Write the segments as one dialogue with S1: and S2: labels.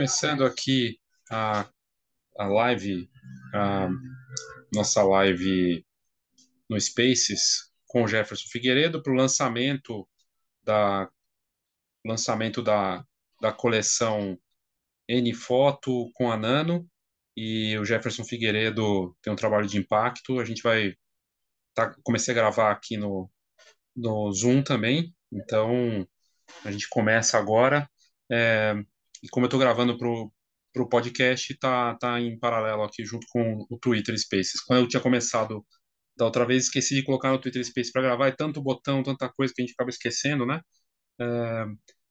S1: começando aqui a, a live, a nossa live no Spaces com Jefferson Figueiredo para o lançamento da lançamento da, da coleção N Foto com a Nano e o Jefferson Figueiredo tem um trabalho de impacto. A gente vai tá, comecei a gravar aqui no, no Zoom também, então a gente começa agora. É, e como eu estou gravando para o podcast, tá, tá em paralelo aqui junto com o Twitter Spaces. Quando eu tinha começado da outra vez, esqueci de colocar no Twitter Spaces para gravar, é tanto botão, tanta coisa que a gente acaba esquecendo, né? É,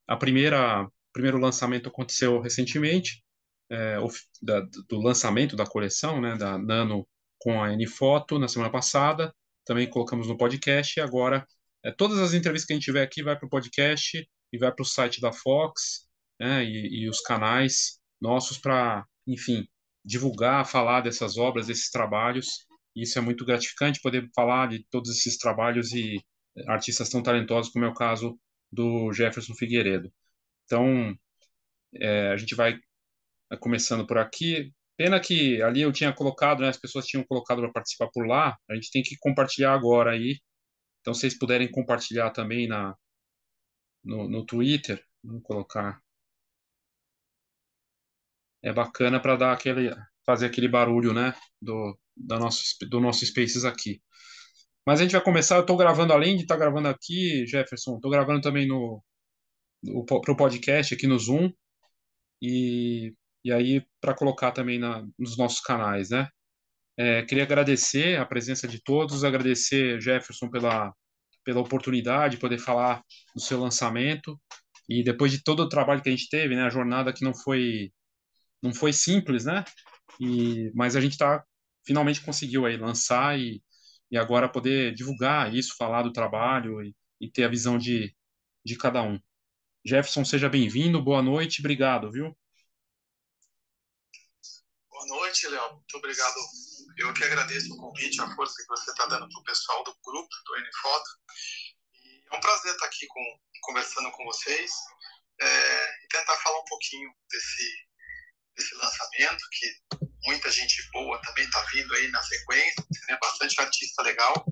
S1: a primeira, primeiro lançamento aconteceu recentemente, é, da, do lançamento da coleção, né, da Nano com a N-Foto na semana passada, também colocamos no podcast, e agora é, todas as entrevistas que a gente tiver aqui vai para o podcast e vai para o site da Fox, né, e, e os canais nossos para, enfim, divulgar, falar dessas obras, desses trabalhos. Isso é muito gratificante poder falar de todos esses trabalhos e artistas tão talentosos como é o caso do Jefferson Figueiredo. Então, é, a gente vai começando por aqui. Pena que ali eu tinha colocado, né, as pessoas tinham colocado para participar por lá. A gente tem que compartilhar agora aí. Então, se vocês puderem compartilhar também na, no, no Twitter, vamos colocar é bacana para dar aquele fazer aquele barulho, né, do da nosso do nosso Spaces aqui. Mas a gente vai começar, eu estou gravando além de estar tá gravando aqui, Jefferson, estou gravando também no, no pro podcast aqui no Zoom e e aí para colocar também na, nos nossos canais, né? É, queria agradecer a presença de todos, agradecer Jefferson pela pela oportunidade de poder falar do seu lançamento e depois de todo o trabalho que a gente teve, né, a jornada que não foi não foi simples, né? E, mas a gente tá, finalmente conseguiu aí lançar e, e agora poder divulgar isso, falar do trabalho e, e ter a visão de, de cada um. Jefferson, seja bem-vindo, boa noite, obrigado, viu?
S2: Boa noite, Léo, muito obrigado. Eu que agradeço o convite, a força que você está dando para o pessoal do grupo, do NFoto. E é um prazer estar aqui com, conversando com vocês é, e tentar falar um pouquinho desse, desse lançamento, que muita gente boa também está vindo aí na sequência, né? bastante artista legal,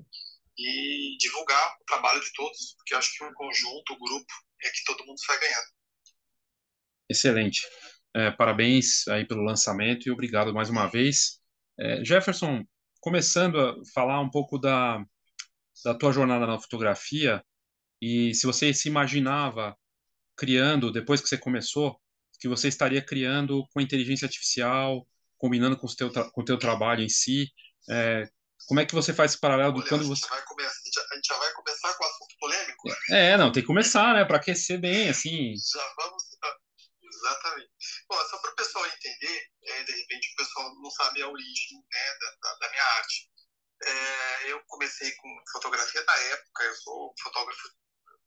S2: e divulgar o trabalho de todos, porque acho que o conjunto, o grupo, é que todo mundo sai ganhando.
S1: Excelente. É, parabéns aí pelo lançamento e obrigado mais uma vez. É, Jefferson, começando a falar um pouco da, da tua jornada na fotografia e se você se imaginava criando, depois que você começou, que você estaria criando com inteligência artificial, combinando com o teu, com o teu trabalho em si. É, como é que você faz esse paralelo do quando você...
S2: Começar, a gente já vai começar com o assunto polêmico?
S1: É, não, tem que começar, né, para aquecer bem, assim...
S2: Já vamos... Exatamente. Bom, só para o pessoal entender, é, de repente o pessoal não sabe a origem né, da, da, minha arte. É, eu comecei com fotografia da época, eu sou fotógrafo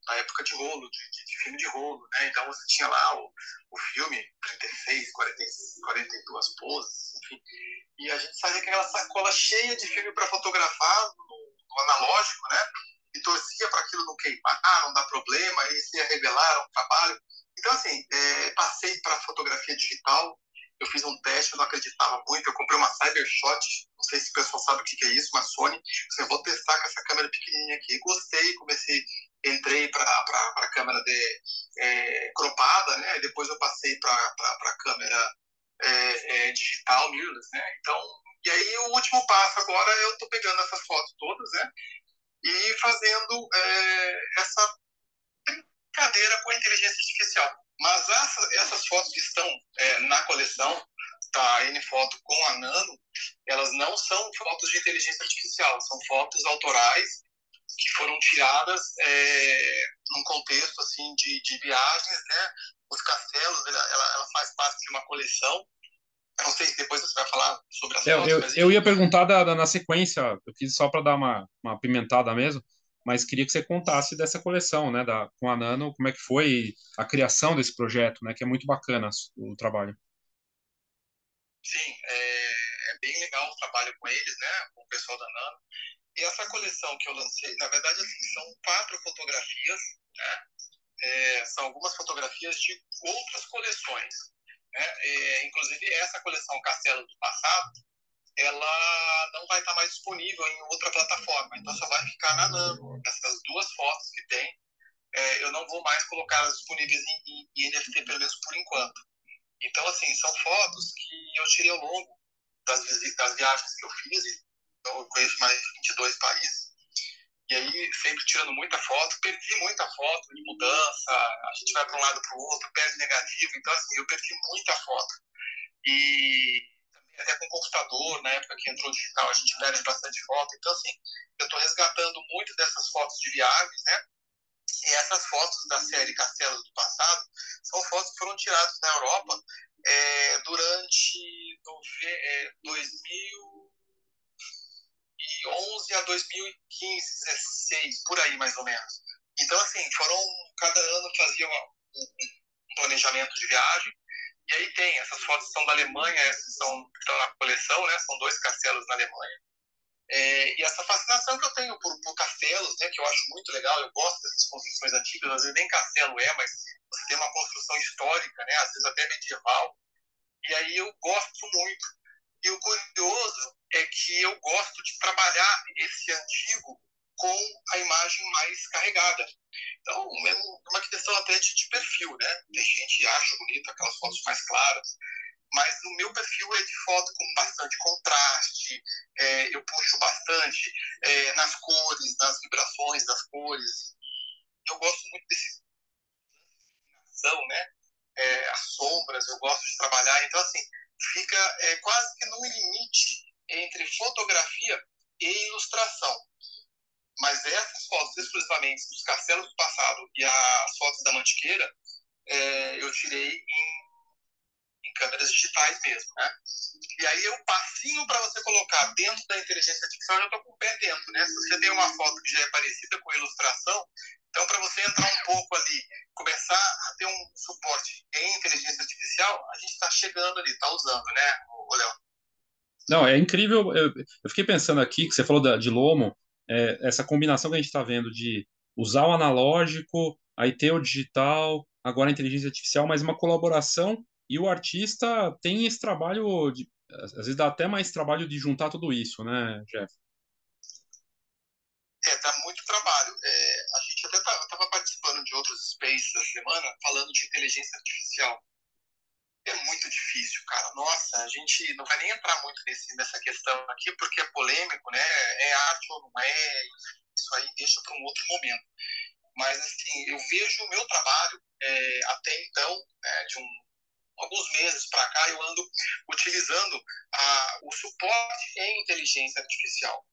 S2: na época de rolo, de, de, de, filme de rolo, né? Então você tinha lá o, o filme, 36, 40, 42 poses, enfim. E a gente fazia aquela sacola cheia de filme para fotografar no, no, analógico, né? E torcia para aquilo não queimar, não dar problema, e se revelar um trabalho. Então, assim, é, passei para fotografia digital, eu fiz um teste, eu não acreditava muito. Eu comprei uma Cybershot, não sei se o pessoal sabe o que é isso, uma Sony. Eu vou testar com essa câmera pequenininha aqui. Gostei, comecei entrei para a câmera de, é, cropada, né? Depois eu passei para a câmera é, é, digital mirrorless, né? Então, e aí o último passo agora eu estou pegando essas fotos todas, né? E fazendo é, essa brincadeira com a inteligência artificial. Mas essa, essas fotos que estão é, na coleção da N-Foto com a Nano, elas não são fotos de inteligência artificial, são fotos autorais que foram tiradas é, num contexto assim de, de viagens, né? Os castelos, ela, ela, faz parte de uma coleção. Eu não sei se depois você vai falar sobre as
S1: eu, fotos. Eu, mas... eu ia perguntar da, da, na sequência, eu quis só para dar uma, uma pimentada mesmo, mas queria que você contasse dessa coleção, né, da, com a Nano, como é que foi a criação desse projeto, né, que é muito bacana o trabalho.
S2: Sim, é, é bem legal o trabalho com eles, né, com o pessoal da Nano. E essa coleção que eu lancei, na verdade, assim, são quatro fotografias, né? É, são algumas fotografias de outras coleções. Né? É, inclusive, essa coleção Castelo do Passado, ela não vai estar mais disponível em outra plataforma, então só vai ficar na Nano. Essas duas fotos que tem, é, eu não vou mais colocá-las disponíveis em, em, NFT, pelo menos por enquanto. Então, assim, são fotos que eu tirei ao longo das, das viagens que eu fiz, então eu conheço mais de 22 países, e aí sempre tirando muita foto, perdi muita foto de mudança, a gente vai para um lado para o outro, perde negativo, então assim, eu perdi muita foto. E até com computador, na época que entrou digital, a gente perde bastante foto. Então, assim, eu estou resgatando muito dessas fotos de viagens, né? E essas fotos da série Castelos do Passado são fotos que foram tiradas na Europa é, durante do, é, 2011 a 2015, 16, por aí mais ou menos. Então, assim, foram, cada ano fazia um, um planejamento de viagem e aí tem, essas fotos são da Alemanha, essas são, estão na coleção, né? São dois castelos na Alemanha. É, e essa fascinação que eu tenho por, por, castelos, né, que eu acho muito legal, eu gosto dessas construções antigas, às vezes nem castelo é, mas você tem uma construção histórica, né, às vezes até medieval, e aí eu gosto muito. E o curioso é que eu gosto de trabalhar esse antigo com a imagem mais carregada. Então, é uma questão até de, de perfil, né? Tem gente que acha bonito aquelas fotos mais claras, mas o meu perfil é de foto com bastante contraste, é, eu puxo bastante é, nas cores, nas vibrações das cores. Eu gosto muito desse né? É, as sombras, eu gosto de trabalhar, então assim, fica é, quase que no limite entre fotografia e ilustração. Mas essas fotos exclusivamente dos castelos do passado e as fotos da Mantiqueira, é, eu tirei em, em, câmeras digitais mesmo, né? E aí o passinho para você colocar dentro da inteligência artificial, já estou com o pé dentro, né? Se você tem uma foto que já é parecida com a ilustração, então para você entrar um pouco ali, começar a ter um suporte em inteligência artificial, a gente está chegando ali, está usando, né, Léo?
S1: Não, é incrível. Eu, fiquei pensando aqui que você falou da, de Lomo, é, essa combinação que a gente está vendo de usar o analógico, aí ter o digital, agora a inteligência artificial, mas uma colaboração e o artista tem esse trabalho, de, às vezes dá até mais trabalho de juntar tudo isso, né, Jeff?
S2: É, dá muito trabalho. É, a gente até estava tá, participando de outros spaces essa semana falando de inteligência artificial é muito difícil, cara. Nossa, a gente não vai nem entrar muito nesse, nessa questão aqui, porque é polêmico, né? É arte ou não é? Isso aí deixa para um outro momento. Mas, assim, eu vejo o meu trabalho, é, até então, né, de um, alguns meses para cá, eu ando utilizando a, o suporte em inteligência artificial.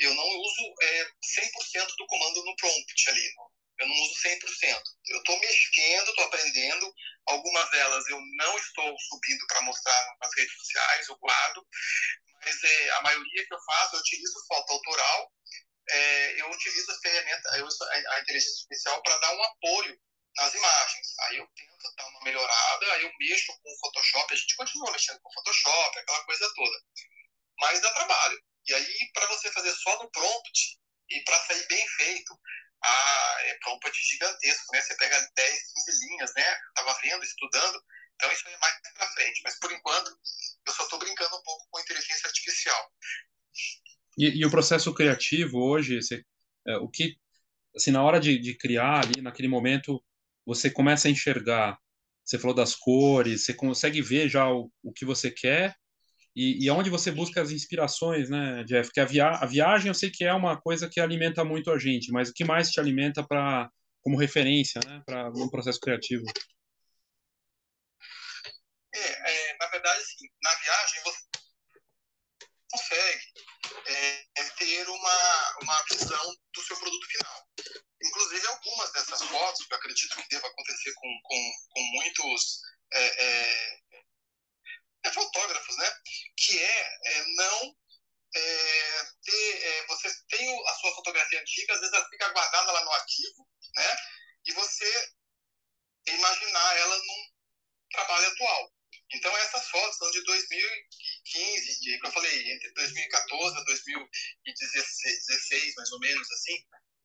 S2: Eu não uso é, 100% do comando no prompt ali, eu não uso 100%. Eu estou mexendo, estou aprendendo. Algumas delas eu não estou subindo para mostrar nas redes sociais, eu guardo. Mas é, a maioria que eu faço, eu utilizo foto autoral. É, eu utilizo a ferramenta, eu a, a inteligência artificial para dar um apoio nas imagens. Aí eu tento dar uma melhorada, aí eu mexo com o Photoshop, a gente continua mexendo com o Photoshop, aquela coisa toda. Mas dá trabalho. E aí, para você fazer só no prompt e para sair bem feito, ah, é prompt gigantesco, né? Você pega 10, 15 linhas, né? Estava vendo, estudando. Então isso é mais para frente. Mas por enquanto, eu só estou brincando um pouco com inteligência artificial.
S1: E, e o processo criativo hoje, você, é, o que, assim, na hora de, de criar ali, naquele momento, você começa a enxergar. Você falou das cores, você consegue ver já o, o que você quer e, e onde você busca as inspirações, né, Jeff? Porque a, via a viagem eu sei que é uma coisa que alimenta muito a gente, mas o que mais te alimenta para como referência, né, para um processo criativo?
S2: É, é, na verdade, assim, na viagem você consegue é, é, ter uma, uma visão do seu produto final. Inclusive, algumas dessas fotos, que eu acredito que deva acontecer com, com, com muitos é, é é fotógrafos, né? Que é, é não é, ter, é, você tem a sua fotografia antiga, às vezes ela fica guardada lá no arquivo, né? E você imaginar ela num trabalho atual. Então essas fotos são de 2015, de, que eu falei, entre 2014 a 2016, mais ou menos, assim.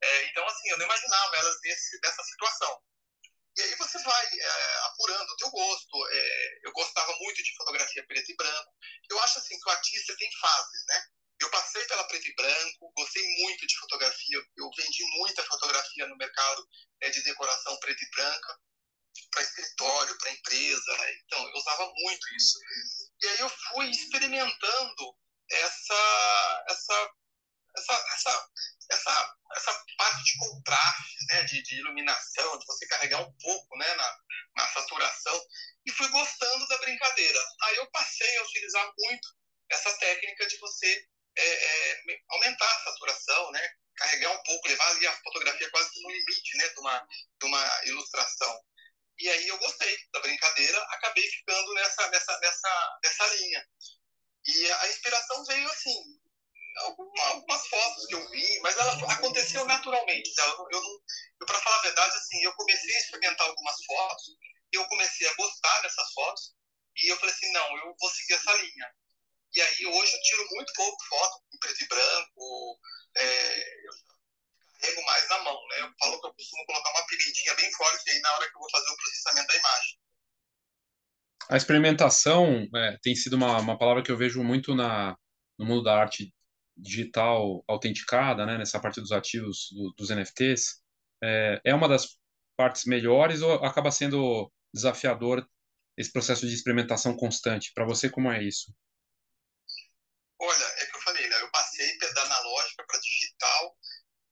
S2: É, então, assim, eu não imaginava elas desse, dessa situação. E aí você vai é, apurando o teu gosto. É, eu gostava muito de fotografia preto e branco. Eu acho assim que o artista tem fases, né? Eu passei pela preto e branco, gostei muito de fotografia. Eu vendi muita fotografia no mercado é, de decoração preta e branca para escritório, para empresa. Então, eu usava muito isso. E aí eu fui experimentando essa, essa, essa, essa, essa, essa parte de contraste, né, de, de iluminação, de você carregar um pouco né, na, na saturação, e fui gostando da brincadeira. Aí eu passei a utilizar muito essa técnica de você é, é, aumentar a saturação, né, carregar um pouco, levar ali a fotografia quase no limite né, de, uma, de uma ilustração. E aí eu gostei da brincadeira, acabei ficando nessa, nessa, nessa, nessa linha. E a inspiração veio assim, algumas fotos que eu vi, mas ela aconteceu naturalmente. Tá? Eu, eu, eu para falar a verdade, assim, eu comecei a experimentar algumas fotos, eu comecei a gostar dessas fotos, e eu falei assim, não, eu vou seguir essa linha. E aí hoje eu tiro muito pouco foto em preto e branco, é, eu carrego mais na mão, né? Eu falo que eu costumo colocar uma pimentinha bem forte aí na hora que eu vou fazer o processamento da imagem.
S1: A experimentação é, tem sido uma, uma palavra que eu vejo muito na, no mundo da arte digital autenticada, né, nessa parte dos ativos do, dos NFTs. É, é uma das partes melhores ou acaba sendo desafiador esse processo de experimentação constante? Para você, como é isso?
S2: Olha, é que eu falei, né? eu passei da analógica para digital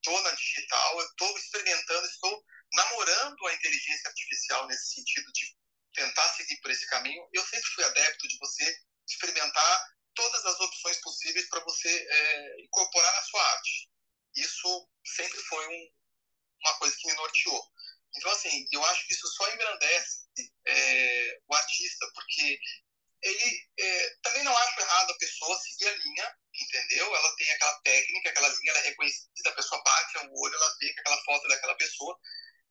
S2: estou na digital, estou experimentando, estou namorando a inteligência artificial nesse sentido de tentar seguir por esse caminho. Eu sempre fui adepto de você experimentar todas as opções possíveis para você é, incorporar na sua arte. Isso sempre foi um, uma coisa que me norteou. Então, assim, eu acho que isso só engrandece é, o artista, porque ele é, também não acho errado a pessoa seguir a linha, entendeu? Ela tem aquela técnica, aquela linha, ela é reconhecida, a pessoa bate o olho, ela vê que aquela foto é daquela pessoa.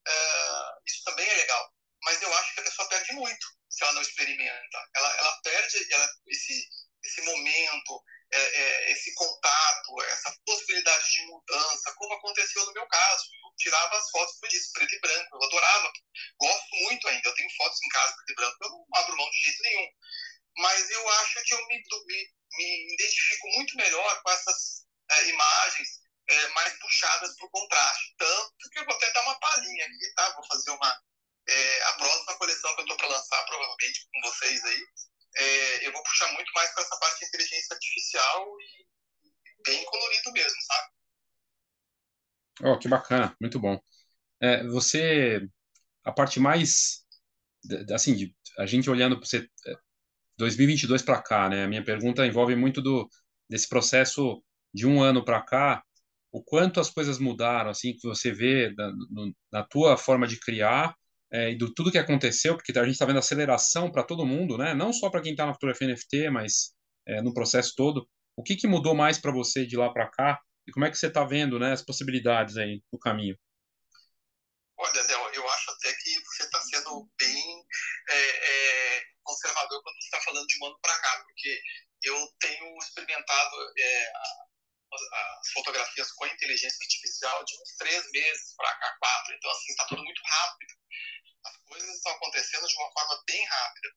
S2: Uh, isso também é legal. Mas eu acho que a pessoa perde muito se ela não experimenta. Ela, ela perde ela, esse, esse momento, é, é, esse contato, essa possibilidade de mudança, como aconteceu no meu caso. Eu tirava as fotos, eu disse, preto e branco. Eu adorava, gosto muito ainda. Eu tenho fotos em casa preto e branco, eu não abro mão de jeito nenhum mas eu acho que eu me, me, me identifico muito melhor com essas é, imagens é, mais puxadas para o contraste. Tanto que eu vou até dar uma palhinha aqui, tá? Vou fazer uma. É, a próxima coleção que eu estou para lançar, provavelmente com vocês aí, é, eu vou puxar muito mais para essa parte de inteligência artificial e bem colorido mesmo, sabe?
S1: Oh, que bacana, muito bom. É, você, a parte mais, assim, de, a gente olhando para você 2022 para cá, né? A minha pergunta envolve muito do desse processo de um ano para cá, o quanto as coisas mudaram, assim, que você vê da, no, na tua forma de criar é, e do tudo que aconteceu, porque a gente está vendo aceleração para todo mundo, né? Não só para quem está na fotografia NFT, mas é, no processo todo. O que, que mudou mais para você de lá para cá e como é que você está vendo, né, as possibilidades aí no caminho?
S2: Olha, Léo, eu acho até que você está sendo bem é, é conservador quando você está falando de um ano para cá, porque eu tenho experimentado é, as fotografias com inteligência artificial de uns três meses para cá, quatro. Então, assim, está tudo muito rápido. As coisas estão acontecendo de uma forma bem rápida.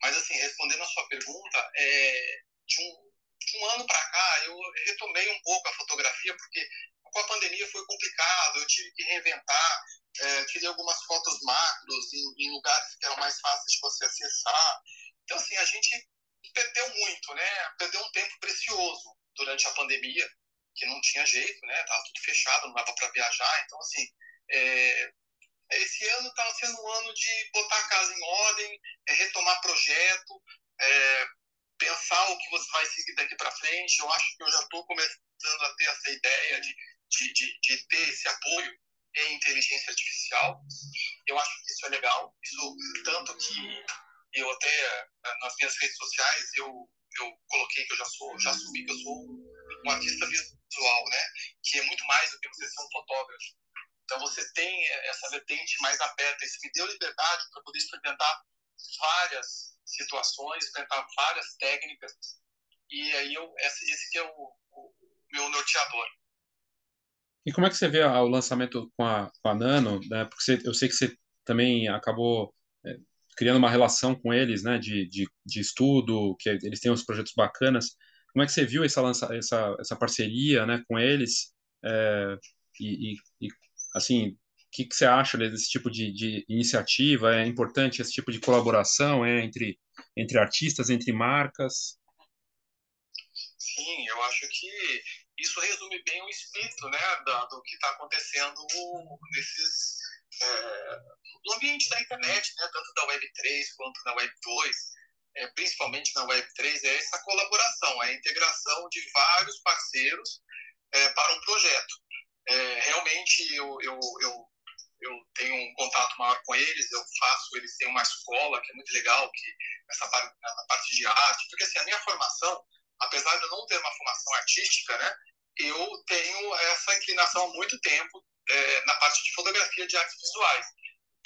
S2: Mas, assim, respondendo a sua pergunta, é, de, um, de um ano para cá, eu retomei um pouco a fotografia, porque com a pandemia foi complicado, eu tive que reinventar, é, tirei algumas fotos macros em, em, lugares que eram mais fáceis de você acessar. Então, assim, a gente perdeu muito, né? Perdeu um tempo precioso durante a pandemia, que não tinha jeito, né? Tava tudo fechado, não dava para viajar. Então, assim, é, esse ano está sendo um ano de botar a casa em ordem, é, retomar projeto, é, pensar o que você vai seguir daqui para frente. Eu acho que eu já estou começando a ter essa ideia de, de, de, de ter esse apoio em inteligência artificial. Eu acho que isso é legal. Isso tanto que eu até nas minhas redes sociais eu eu coloquei que eu já sou, já assumi que eu sou um artista visual, né? Que é muito mais do que você ser um fotógrafo. Então você tem essa vertente mais aberta. Isso me deu liberdade para poder experimentar várias situações, experimentar várias técnicas. E aí eu esse, que é o, o meu norteador.
S1: E como é que você vê o lançamento com a, com a Nano? Né? Porque você, eu sei que você também acabou é, criando uma relação com eles, né, de, de, de estudo, que eles têm uns projetos bacanas. Como é que você viu essa, essa, essa parceria, né, com eles? É, e, e, e, assim, o que, que você acha desse tipo de, de iniciativa? É importante esse tipo de colaboração é, entre, entre artistas, entre marcas?
S2: Sim, eu acho que isso resume bem o espírito né, do que está acontecendo nesses, é, no ambiente da internet, né, tanto da Web3 quanto da Web2, é, principalmente na Web3, é essa colaboração, a integração de vários parceiros é, para um projeto. É, realmente, eu, eu, eu, eu tenho um contato maior com eles, eu faço, eles têm uma escola que é muito legal, que essa parte, parte de arte, porque assim, a minha formação, apesar de eu não ter uma formação artística, né, eu tenho essa inclinação há muito tempo é, na parte de fotografia de artes visuais.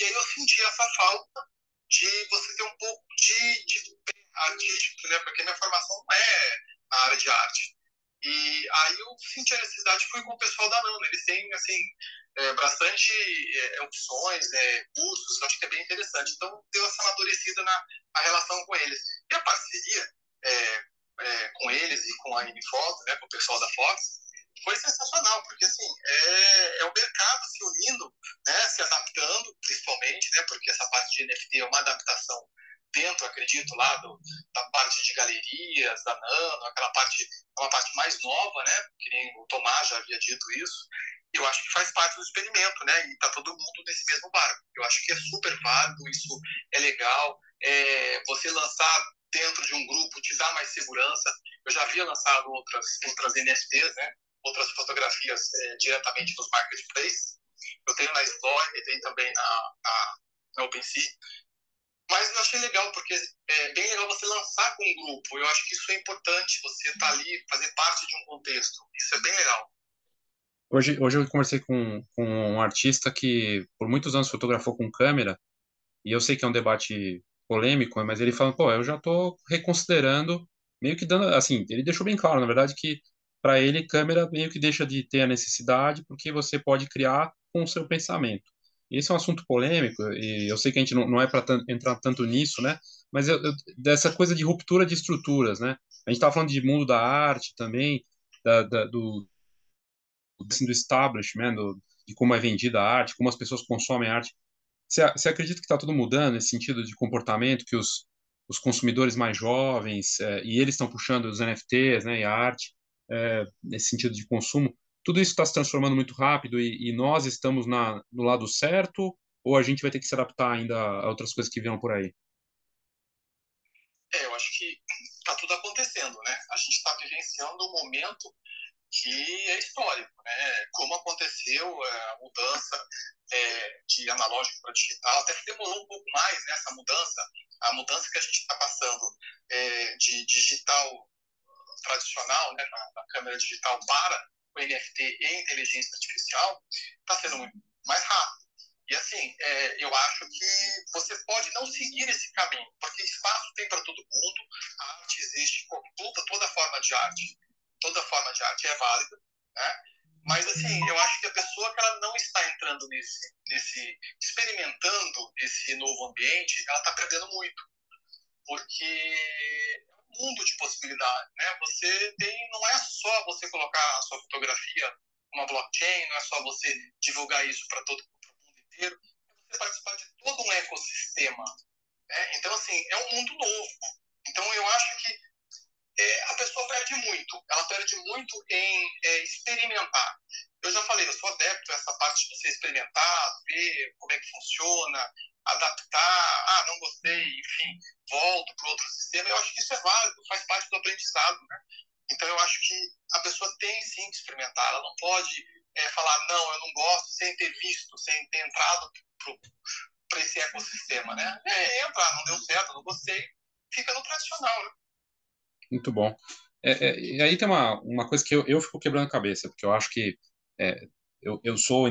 S2: E aí eu senti essa falta de você ter um pouco de, de artístico, né? Porque minha formação não é na área de arte. E aí eu senti a necessidade, fui com o pessoal da Nano. Eles têm, assim, é, bastante é, opções, é, cursos, acho que é bem interessante. Então, deu essa amadurecida na, relação com eles. E a parceria é, é com eles e com a Unifoto, né, com o pessoal da Fox, foi sensacional, porque assim, é, é o mercado se unindo, né, se adaptando, principalmente, né, porque essa parte de NFT é uma adaptação dentro, acredito, lá do, da parte de galerias, da Nano, aquela parte, uma parte mais nova, né, que nem o Tomás já havia dito isso, eu acho que faz parte do experimento, né, e tá todo mundo nesse mesmo barco. Eu acho que é super válido, isso é legal, é, você lançar dentro de um grupo te dá mais segurança. Eu já havia lançado outras, outras NFTs, né, outras fotografias é, diretamente nos marketplaces. Eu tenho na Explore e tenho também na, na, na OpenSea. Mas eu achei legal, porque é bem legal você lançar com um grupo. Eu acho que isso é importante, você estar tá ali, fazer parte de um contexto. Isso é bem legal.
S1: Hoje, hoje eu conversei com, com um artista que por muitos anos fotografou com câmera, e eu sei que é um debate polêmico, mas ele fala, pô, eu já estou reconsiderando, meio que dando, assim, ele deixou bem claro, na verdade, que para ele, câmera meio que deixa de ter a necessidade, porque você pode criar com o seu pensamento. Esse é um assunto polêmico, e eu sei que a gente não, não é para entrar tanto nisso, né? Mas eu, eu, dessa coisa de ruptura de estruturas, né? A gente estava falando de mundo da arte também, da, da, do, assim, do establishment, do, de como é vendida a arte, como as pessoas consomem a arte. Você, você acredita que está tudo mudando nesse sentido de comportamento, que os, os consumidores mais jovens, é, e eles estão puxando os NFTs, né, e a arte, é, nesse sentido de consumo, tudo isso está se transformando muito rápido e, e, nós estamos na, no lado certo ou a gente vai ter que se adaptar ainda a outras coisas que virão por aí?
S2: É, eu acho que está tudo acontecendo, né? A gente está vivenciando um momento que é histórico, né? Como aconteceu a mudança é, de analógico para digital, até que demorou um pouco mais né, essa mudança, a mudança que a gente está passando é, de digital tradicional, né, na, câmera digital, para o NFT e inteligência artificial, está sendo muito mais rápido. E assim, é, eu acho que você pode não seguir esse caminho, porque espaço tem para todo mundo, a arte existe, toda, toda forma de arte, toda forma de arte é válida, né? Mas assim, eu acho que a pessoa que ela não está entrando nesse, nesse experimentando esse novo ambiente, ela está perdendo muito, porque mundo de possibilidades, né? Você tem, não é só você colocar a sua fotografia numa blockchain, não é só você divulgar isso para todo o mundo inteiro, é você participar de todo um ecossistema. Né? Então, assim, é um mundo novo. Então, eu acho que é, a pessoa perde muito. Ela perde muito em é, experimentar. Eu já falei, eu sou adepto a essa parte de você experimentar, ver como é que funciona, adaptar, ah, não gostei, enfim, volto para outro sistema. Eu acho que isso é válido, faz parte do aprendizado, né? Então eu acho que a pessoa tem sim que experimentar, ela não pode é, falar, não, eu não gosto, sem ter visto, sem ter entrado para esse ecossistema, né? É, entra, não deu certo, não gostei, fica no tradicional, né?
S1: Muito bom. É, é, e aí tem uma, uma coisa que eu, eu fico quebrando a cabeça, porque eu acho que é, eu, eu sou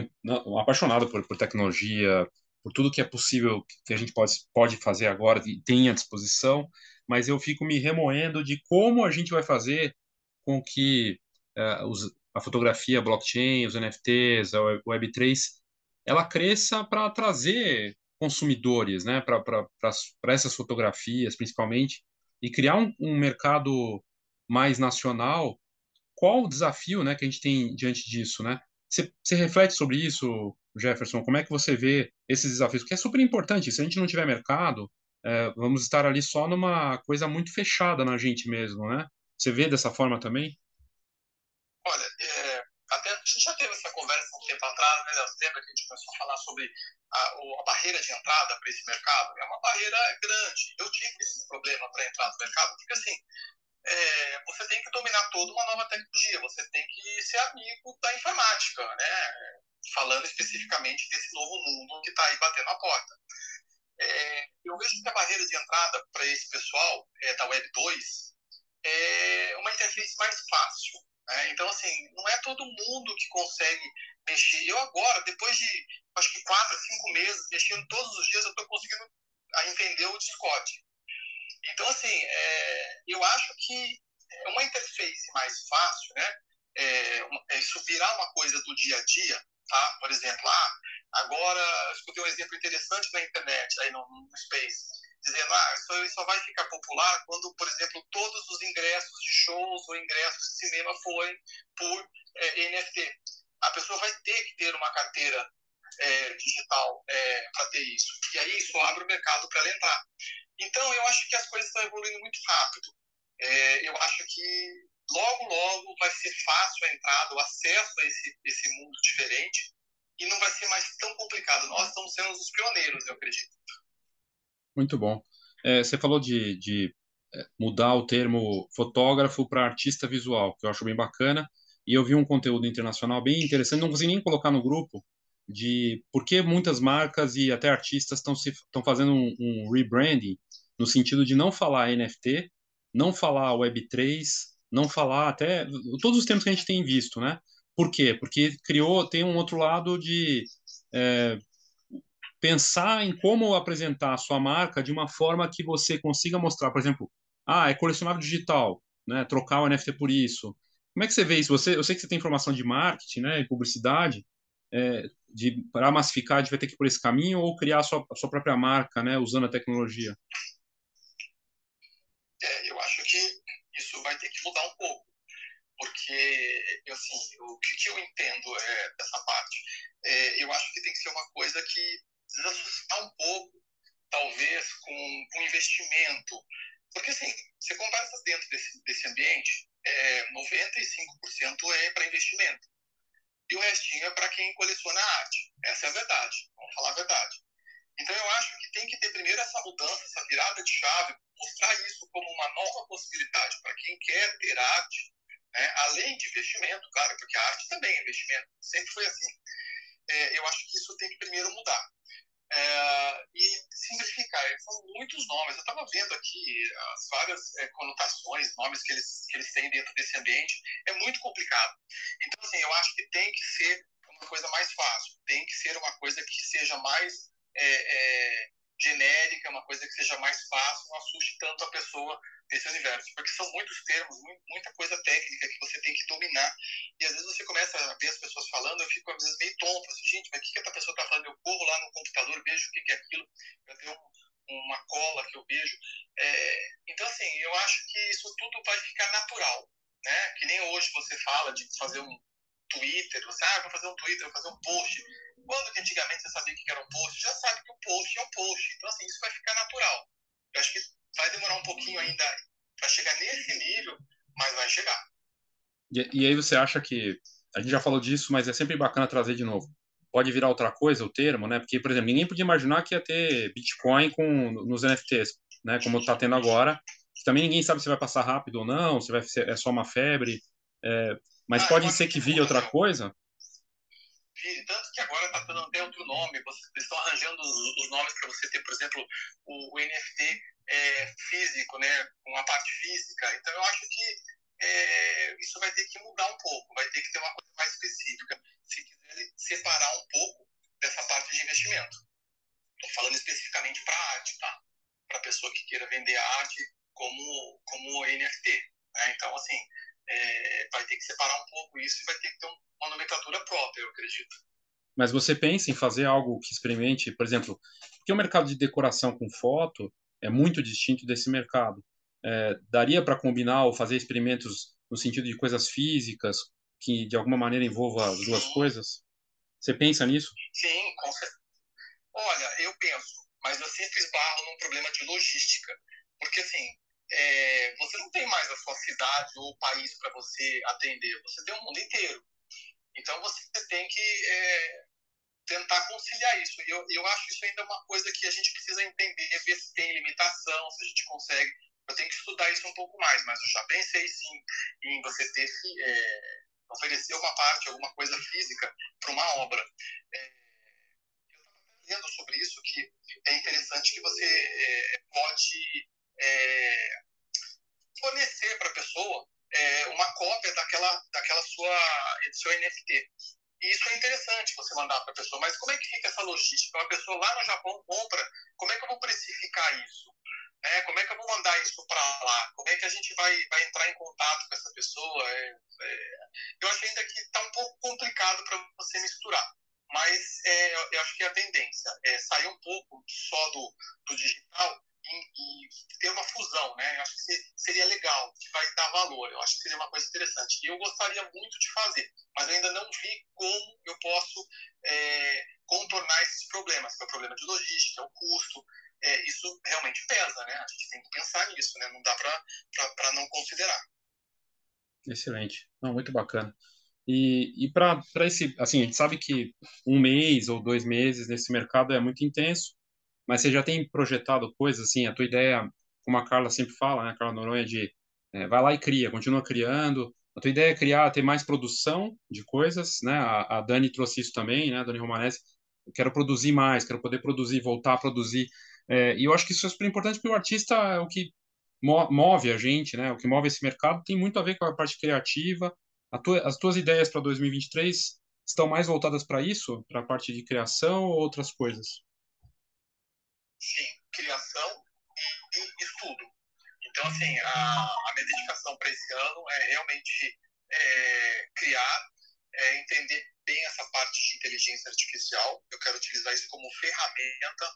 S1: apaixonado por, por tecnologia, por tudo que é possível que a gente pode, pode fazer agora e tem à disposição, mas eu fico me remoendo de como a gente vai fazer com que uh, os, a fotografia a blockchain, os NFTs, a Web3, ela cresça para trazer consumidores, né, para essas fotografias, principalmente, e criar um, um, mercado mais nacional, qual o desafio, né, que a gente tem diante disso, né? Você, você reflete sobre isso, Jefferson? Como é que você vê esses desafios? Porque é super importante. Se a gente não tiver mercado, é, vamos estar ali só numa coisa muito fechada na gente mesmo, né? Você vê dessa forma também?
S2: Olha, é, até a gente já teve essa conversa um tempo atrás, né? Lembra que a gente começou a falar sobre a, a barreira de entrada para esse mercado? É uma barreira grande. Eu tive esse problema para entrar no mercado, porque assim, é, você tem que dominar toda uma nova tecnologia, você tem que ser amigo da informática, né? Falando especificamente desse novo mundo que está aí batendo a porta. É, eu vejo que a barreira de entrada para esse pessoal é, da Web 2 é uma interface mais fácil. Né? Então, assim, não é todo mundo que consegue mexer. Eu agora, depois de acho que quatro, cinco meses, mexendo todos os dias, eu estou conseguindo entender o Discord. Então, assim, é, eu acho que é uma interface mais fácil, né? É, é, isso virar uma coisa do dia a dia, tá? Por exemplo, ah, agora escutei um exemplo interessante na internet, aí no, no Space, dizendo, ah, isso só vai ficar popular quando, por exemplo, todos os ingressos de shows ou ingressos de cinema forem por é, NFT. A pessoa vai ter que ter uma carteira é, digital é, para ter isso. E aí isso abre o mercado para ela entrar. Então, eu acho que as coisas estão evoluindo muito rápido. É, eu acho que logo, logo vai ser fácil a entrada, o acesso a esse, esse mundo diferente e não vai ser mais tão complicado. Nós estamos sendo os pioneiros, eu acredito.
S1: Muito bom. É, você falou de, de é, mudar o termo fotógrafo para artista visual, que eu acho bem bacana. E eu vi um conteúdo internacional bem interessante, não consegui nem colocar no grupo, de por que muitas marcas e até artistas estão estão fazendo um, um, rebranding no sentido de não falar NFT, não falar Web3, não falar até todos os termos que a gente tem visto, né? Por quê? Porque criou tem um outro lado de é, pensar em como apresentar a sua marca de uma forma que você consiga mostrar, por exemplo, ah, é colecionável digital, né? Trocar o NFT por isso. Como é que você vê isso? Você, eu sei que você tem informação de marketing, né, e publicidade é, de para massificar, a gente vai ter que ir por esse caminho ou criar a sua, a sua própria marca, né, usando a tecnologia?
S2: É, eu acho que isso vai ter que mudar um pouco, porque assim, o que, que eu entendo é, dessa parte, é, eu acho que tem que ser uma coisa que desassustar um pouco, talvez com, com investimento, porque assim, você conversa dentro desse, desse ambiente, é, 95% é para investimento e o restinho é para quem coleciona arte. Essa é a verdade, vamos falar a verdade. Então eu acho que tem que ter primeiro essa mudança, essa virada de chave, mostrar isso como uma nova possibilidade para quem quer ter arte, né? além de investimento, claro, porque a arte também é investimento, sempre foi assim. É, eu acho que isso tem que primeiro mudar. É, e simplificar. São muitos nomes. Eu estava vendo aqui as várias é, conotações, nomes que eles, que eles têm dentro desse ambiente. É muito complicado. Então, assim, eu acho que tem que ser uma coisa mais fácil. Tem que ser uma coisa que seja mais é, é genérica, uma coisa que seja mais fácil, não assuste tanto a pessoa desse universo, porque são muitos termos, muita coisa técnica que você tem que dominar. E às vezes você começa a ver as pessoas falando, eu fico às vezes meio tonto, assim, gente, mas o que, que essa pessoa está falando? Eu corro lá no computador, vejo o que, que é aquilo, eu tenho um, uma cola que eu vejo. É, então, assim, eu acho que isso tudo vai ficar natural, né? Que nem hoje você fala de fazer um Twitter, você, ah, vou fazer um Twitter, vou fazer um post. Quando que antigamente você sabia que era um post, já sabe que o post é um post. Então, assim, isso vai ficar natural. Eu acho que vai demorar um pouquinho ainda para chegar nesse nível, mas vai chegar.
S1: E, e, aí você acha que a gente já falou disso, mas é sempre bacana trazer de novo. Pode virar outra coisa o termo, né? Porque, por exemplo, ninguém podia imaginar que ia ter Bitcoin com nos NFTs, né? Como está tendo agora. Também ninguém sabe se vai passar rápido ou não, se vai ser, é só uma febre. É, mas ah, pode ser que vire outra coisa.
S2: Tanto que agora está dando até outro nome. Vocês estão arranjando os, os nomes para você ter, por exemplo, o, o NFT é, físico, né, com a parte física. Então, eu acho que é, isso vai ter que mudar um pouco, vai ter que ter uma coisa mais específica, se quiser separar um pouco dessa parte de investimento. Estou falando especificamente para arte, tá? Para pessoa que queira vender arte como, como NFT. Né? Então, assim, é, vai ter que separar um pouco isso e vai ter que ter uma nomenclatura própria, eu acredito.
S1: mas você pensa em fazer algo que experimente, por exemplo, porque o mercado de decoração com foto é muito distinto desse mercado. É, daria para combinar ou fazer experimentos no sentido de coisas físicas que de alguma maneira envolva as duas coisas? Você pensa nisso?
S2: Sim, com certeza. Olha, eu penso, mas eu sempre esbarro num problema de logística. Porque, assim, é, você não tem mais a sua cidade ou país para você atender, você tem o mundo inteiro. Então, você tem que é, tentar conciliar isso. E eu, eu acho isso ainda uma coisa que a gente precisa entender, ver se tem limitação, se a gente consegue. Eu tenho que estudar isso um pouco mais, mas eu já pensei sim em você ter é, oferecer uma parte, alguma coisa física para uma obra. É, eu estava lendo sobre isso que é interessante que você é, pode é, fornecer para a pessoa é, uma cópia daquela, daquela sua edição NFT. E isso é interessante você mandar para a pessoa, mas como é que fica essa logística? Uma pessoa lá no Japão compra, como é que eu vou precificar isso? É, como é que eu vou mandar isso para lá? Como é que a gente vai, vai entrar em contato com essa pessoa? É, é, eu acho ainda que está um pouco complicado para você misturar, mas é, eu acho que é a tendência é sair um pouco só do, do digital e, e, ter uma fusão, né? Eu acho que seria legal, que vai dar valor. Eu acho que seria uma coisa interessante. E eu gostaria muito de fazer, mas eu ainda não vi como eu posso é, contornar esses problemas, que é o problema de logística, o custo. É, isso realmente pesa, né? A gente tem que pensar nisso, né? Não dá para não considerar.
S1: Excelente. Não, muito bacana. E, e para esse, assim, a gente sabe que um mês ou dois meses nesse mercado é muito intenso, mas você já tem projetado coisas, assim, a tua ideia, como a Carla sempre fala, né, a Carla Noronha, de é, vai lá e cria, continua criando, a tua ideia é criar, ter mais produção de coisas, né, a, a Dani trouxe isso também, né, a Dani Romanese, eu quero produzir mais, quero poder produzir, voltar a produzir, é, e eu acho que isso é super importante porque o artista é o que move a gente, né, o que move esse mercado tem muito a ver com a parte criativa, tua, as tuas ideias para 2023 estão mais voltadas para isso, para a parte de criação ou outras coisas?
S2: Sim, criação e, e estudo. Então, assim, a, a minha dedicação para esse ano é realmente é, criar, é, entender bem essa parte de inteligência artificial. Eu quero utilizar isso como ferramenta.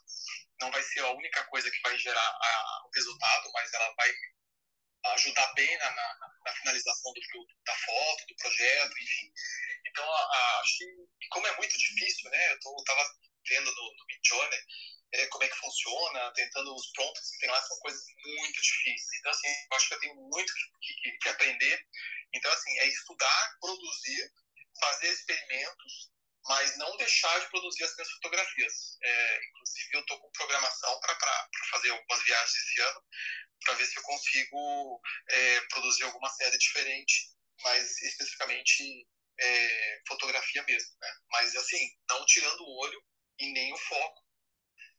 S2: Não vai ser a única coisa que vai gerar a, o resultado, mas ela vai ajudar bem na, na, na finalização do, da foto, do projeto, enfim. Então, acho que, como é muito difícil, né? Eu estava vendo no, no Midjourney, é, como é que funciona, tentando os prompts que tem lá, são coisas muito difíceis. Então, assim, eu acho que eu tenho muito que, que, que aprender. Então, assim, é estudar, produzir, fazer experimentos, mas não deixar de produzir as minhas fotografias. É, inclusive, eu estou com programação para fazer algumas viagens esse ano, para ver se eu consigo é, produzir alguma série diferente, mas especificamente é, fotografia mesmo. Né? Mas, assim, não tirando o olho e nem o foco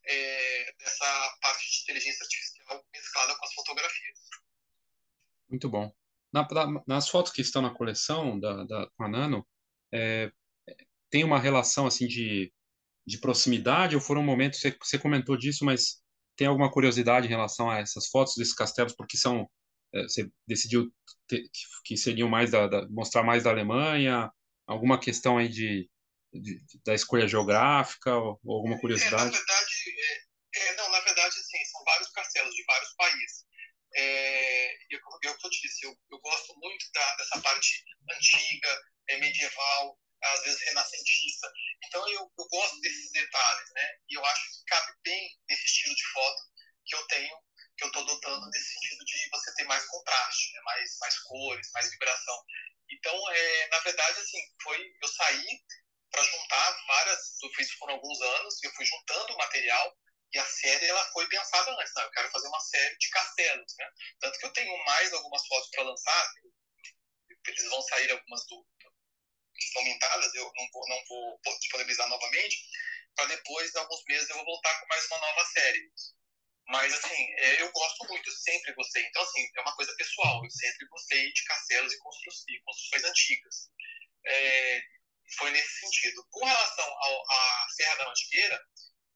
S2: é, dessa parte de inteligência artificial mesclada com as fotografias.
S1: Muito bom. Na, nas fotos que estão na coleção da, da com a Nano, é, tem uma relação assim de, de proximidade ou foram momentos você, você comentou disso, mas tem alguma curiosidade em relação a essas fotos desses castelos porque são é, você decidiu ter, que, que seriam mais da, da, mostrar mais da Alemanha alguma questão aí de, de da escolha geográfica ou, ou alguma curiosidade? É, na
S2: verdade, é, é, não, na verdade, assim, são vários castelos de vários países. É, eu, eu, eu te disse, eu, eu gosto muito da, dessa parte antiga, é, medieval, às vezes renascentista. Então eu, eu gosto desses detalhes, né? E eu acho que cabe bem nesse estilo de foto que eu tenho, que eu estou adotando nesse sentido de você ter mais contraste, né? mais, mais cores, mais vibração. Então, é, na verdade, assim, foi eu saí para juntar várias, eu fiz por alguns anos, eu fui juntando material e a série ela foi pensada antes, né? eu quero fazer uma série de castelos, né? Tanto que eu tenho mais algumas fotos para lançar, eles vão sair algumas do, que estão mintadas, eu não vou, não vou disponibilizar novamente, para depois, de alguns meses, eu vou voltar com mais uma nova série. Mas, assim, é, eu gosto muito, eu sempre gostei. Então, assim, é uma coisa pessoal, eu sempre gostei de castelos e construções antigas. É, foi nesse sentido. Com relação à Serra da Mantiqueira,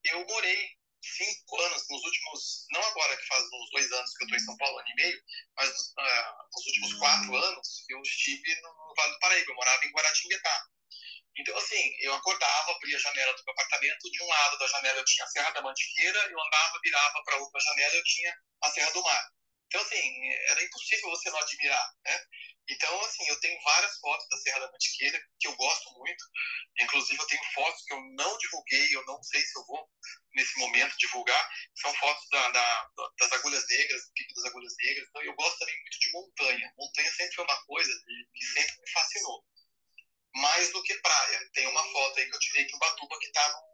S2: eu morei cinco anos, nos últimos, não agora que faz uns dois anos que eu estou em São Paulo, ano e meio, mas uh, nos últimos quatro anos eu estive no Vale do Paraíba, eu morava em Guaratinguetá. Então, assim, eu acordava, abria a janela do meu apartamento, de um lado da janela eu tinha a Serra da Mantiqueira, eu andava, virava para outra janela eu tinha a Serra do Mar. Então, assim, era impossível você não admirar, né? Então, assim, eu tenho várias fotos da Serra da Mantiqueira que eu gosto muito. Inclusive, eu tenho fotos que eu não divulguei, eu não sei se eu vou, nesse momento, divulgar. São fotos da, da, das Agulhas Negras, do Pico das Agulhas Negras. Então, eu gosto também muito de montanha. Montanha sempre foi uma coisa que sempre me fascinou. Mais do que praia. Tem uma foto aí que eu tirei de Ubatuba que está no,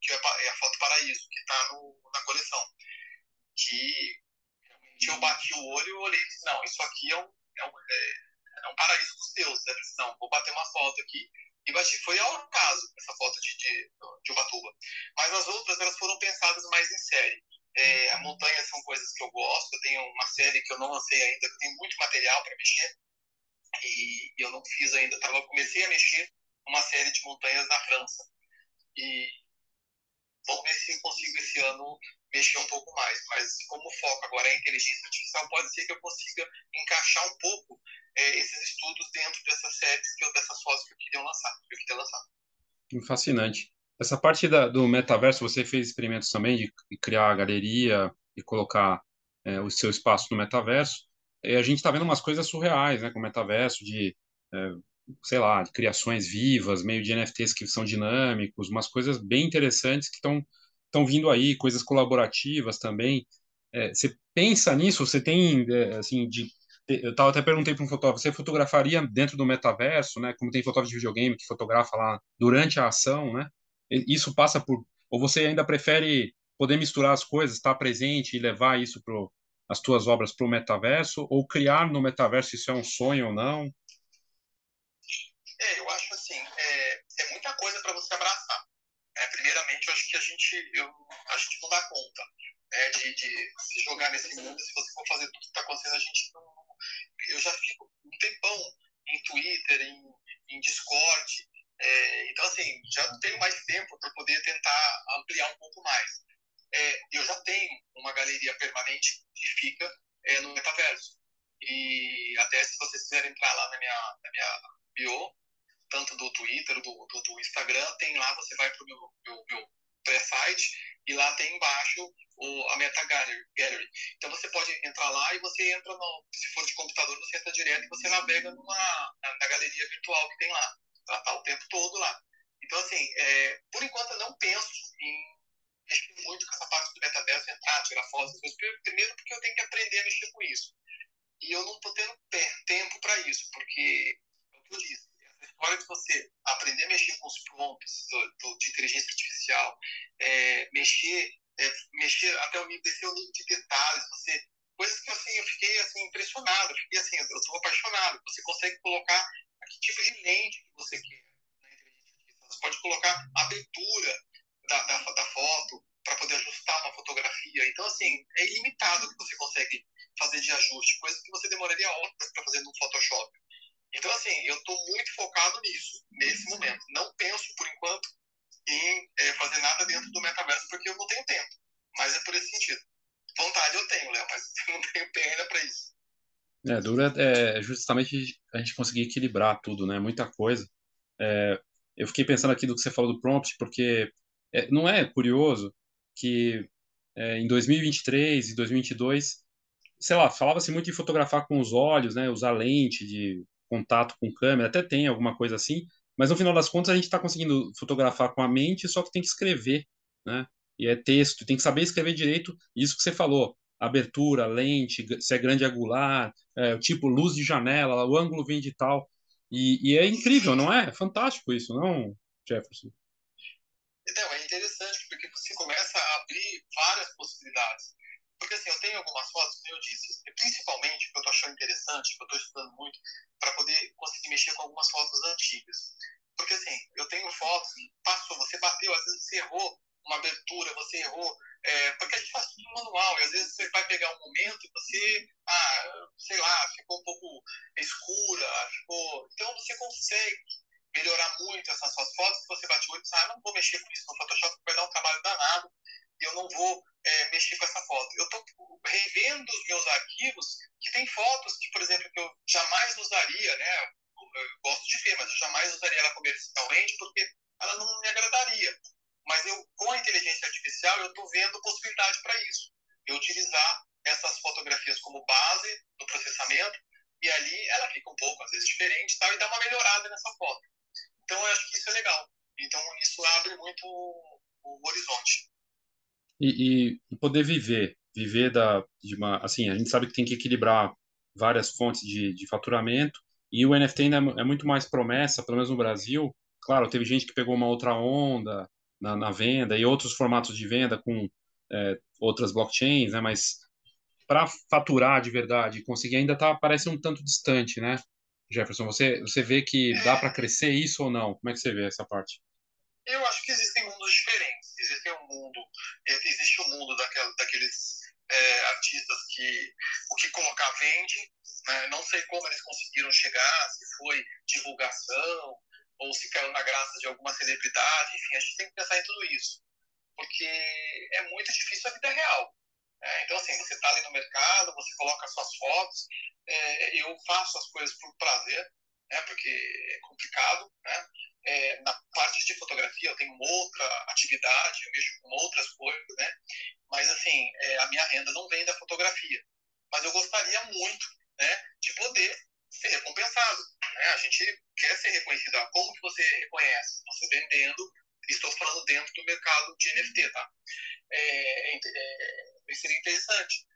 S2: que é, é a foto Paraíso, que está na coleção. Que eu bati o olho e olhei e disse, não, isso aqui é um é um, é, é um paraíso dos deuses. Né? Não, vou bater uma foto aqui e bati. Foi ao acaso essa foto de, de, de Ubatuba. Mas as outras elas foram pensadas mais em série. É, a montanha são coisas que eu gosto. Eu tenho uma série que eu não lancei ainda, que tem muito material para mexer. E eu não fiz ainda. Tava, comecei a mexer uma série de montanhas na França. E vamos ver se consigo esse ano mexer um pouco mais. Mas como o foco agora é inteligência artificial, pode ser que eu consiga encaixar um pouco é, esses estudos dentro dessas séries, que eu, dessas fotos que eu queria lançar. Que eu queria lançar.
S1: Fascinante. Essa parte da, do metaverso, você fez experimentos também de criar a galeria e colocar é, o seu espaço no metaverso. E a gente está vendo umas coisas surreais, né, com o metaverso, de, é, sei lá, de criações vivas, meio de NFTs que são dinâmicos, umas coisas bem interessantes que estão estão vindo aí, coisas colaborativas também. É, você pensa nisso? Você tem, é, assim, de, eu tava, até perguntei para um fotógrafo, você fotografaria dentro do metaverso, né? Como tem fotógrafo de videogame que fotografa lá durante a ação, né? Isso passa por, ou você ainda prefere poder misturar as coisas, estar presente e levar isso para as tuas obras para o metaverso, ou criar no metaverso, isso é um sonho ou não?
S2: É, eu acho assim, é, é muita coisa para você abraçar. É, primeiramente, eu acho que a gente, eu, a gente não dá conta é, de, de, se jogar nesse mundo. Se você for fazer tudo que está acontecendo, a gente não. Eu já fico um tempão em Twitter, em, em Discord. É, então, assim, já tenho mais tempo para poder tentar ampliar um pouco mais. É, eu já tenho uma galeria permanente que fica é, no metaverso. E até se vocês quiserem entrar lá na minha, na minha bio, tanto do Twitter, do, do, do Instagram, tem lá, você vai para o meu, meu, meu pré-site e lá tem embaixo o, a Meta Gallery. Então você pode entrar lá e você entra, no, se for de computador, você entra direto e você navega numa, na, na galeria virtual que tem lá. Ela está o tempo todo lá. Então, assim, é, por enquanto eu não penso em mexer muito com essa parte do metaverso, entrar, tirar fotos, coisas. Primeiro porque eu tenho que aprender a mexer com isso. E eu não estou tendo tempo para isso, porque, é o que eu disse, hora que você aprender a mexer com os prompts do, do, de inteligência artificial, é, mexer, é, mexer até o nível, descer o nível de detalhes, você coisas que assim eu fiquei assim impressionado, eu fiquei assim, eu estou apaixonado. Você consegue colocar que tipo de lente que você quer na inteligência artificial. Você pode colocar a abertura da, da, da foto para poder ajustar uma fotografia. Então assim é ilimitado o que você consegue fazer de ajuste, coisas que você demoraria horas para fazer no Photoshop. Então, assim, eu estou muito focado nisso, nesse momento. Não penso, por enquanto, em é, fazer nada dentro do metaverso, porque eu não tenho tempo. Mas é por esse sentido. Vontade eu tenho, Léo, mas eu não tenho tempo ainda para isso.
S1: É, dura é justamente a gente conseguir equilibrar tudo, né? Muita coisa. É, eu fiquei pensando aqui do que você falou do prompt, porque é, não é curioso que é, em 2023 e 2022, sei lá, falava-se muito de fotografar com os olhos, né? Usar lente de contato com câmera, até tem alguma coisa assim, mas no final das contas a gente está conseguindo fotografar com a mente, só que tem que escrever, né? E é texto, tem que saber escrever direito, isso que você falou, abertura, lente, se é grande angular, é, tipo luz de janela, o ângulo vem de tal, e, e é incrível, não é? é fantástico isso, não, Jefferson?
S2: Então, é interessante, porque você começa a abrir várias possibilidades. Porque assim, eu tenho algumas fotos, como eu disse, principalmente que eu estou achando interessante, que eu estou estudando muito, para poder conseguir mexer com algumas fotos antigas. Porque assim, eu tenho fotos passou, você bateu, às vezes você errou uma abertura, você errou. É, porque a gente faz tudo manual, e às vezes você vai pegar um momento e você, ah, sei lá, ficou um pouco escura, ficou. Então você consegue melhorar muito essas suas fotos, que você bate o olho e ah, não vou mexer com isso no Photoshop, vai dar um trabalho danado e eu não vou é, mexer com essa foto. Eu estou revendo os meus arquivos que tem fotos que, por exemplo, que eu jamais usaria, né? eu gosto de ver, mas eu jamais usaria ela comercialmente porque ela não me agradaria. Mas eu, com a inteligência artificial, eu estou vendo possibilidade para isso. Eu utilizar essas fotografias como base no processamento e ali ela fica um pouco, às vezes, diferente e dá uma melhorada nessa foto. Então, eu acho que isso é legal. Então, isso abre muito o, o horizonte.
S1: E, e, poder viver, viver da, de uma, assim, a gente sabe que tem que equilibrar várias fontes de, de faturamento, e o NFT ainda é, é muito mais promessa, pelo menos no Brasil. Claro, teve gente que pegou uma outra onda na, na venda e outros formatos de venda com é, outras blockchains, né? Mas para faturar de verdade, conseguir ainda tá parece um tanto distante, né? Jefferson, você você vê que dá para crescer isso ou não? Como é que você vê essa parte?
S2: Eu acho que existem mundos diferentes. Existe um mundo, existe o um mundo daquela, daqueles é, artistas que o que colocar vende. Né? Não sei como eles conseguiram chegar, se foi divulgação ou se caiu na graça de alguma celebridade. Enfim, a gente tem que pensar em tudo isso, porque é muito difícil a vida real. É, então, assim, você está ali no mercado, você coloca suas fotos. É, eu faço as coisas por prazer, né, porque é complicado. Né? É, na parte de fotografia, eu tenho outra atividade, eu mexo com outras coisas, né? mas, assim, é, a minha renda não vem da fotografia. Mas eu gostaria muito né, de poder ser recompensado. Né? A gente quer ser reconhecido. Ah, como que você reconhece? Você vendendo, estou falando dentro do mercado de NFT, tá? É, é, é, seria interessante.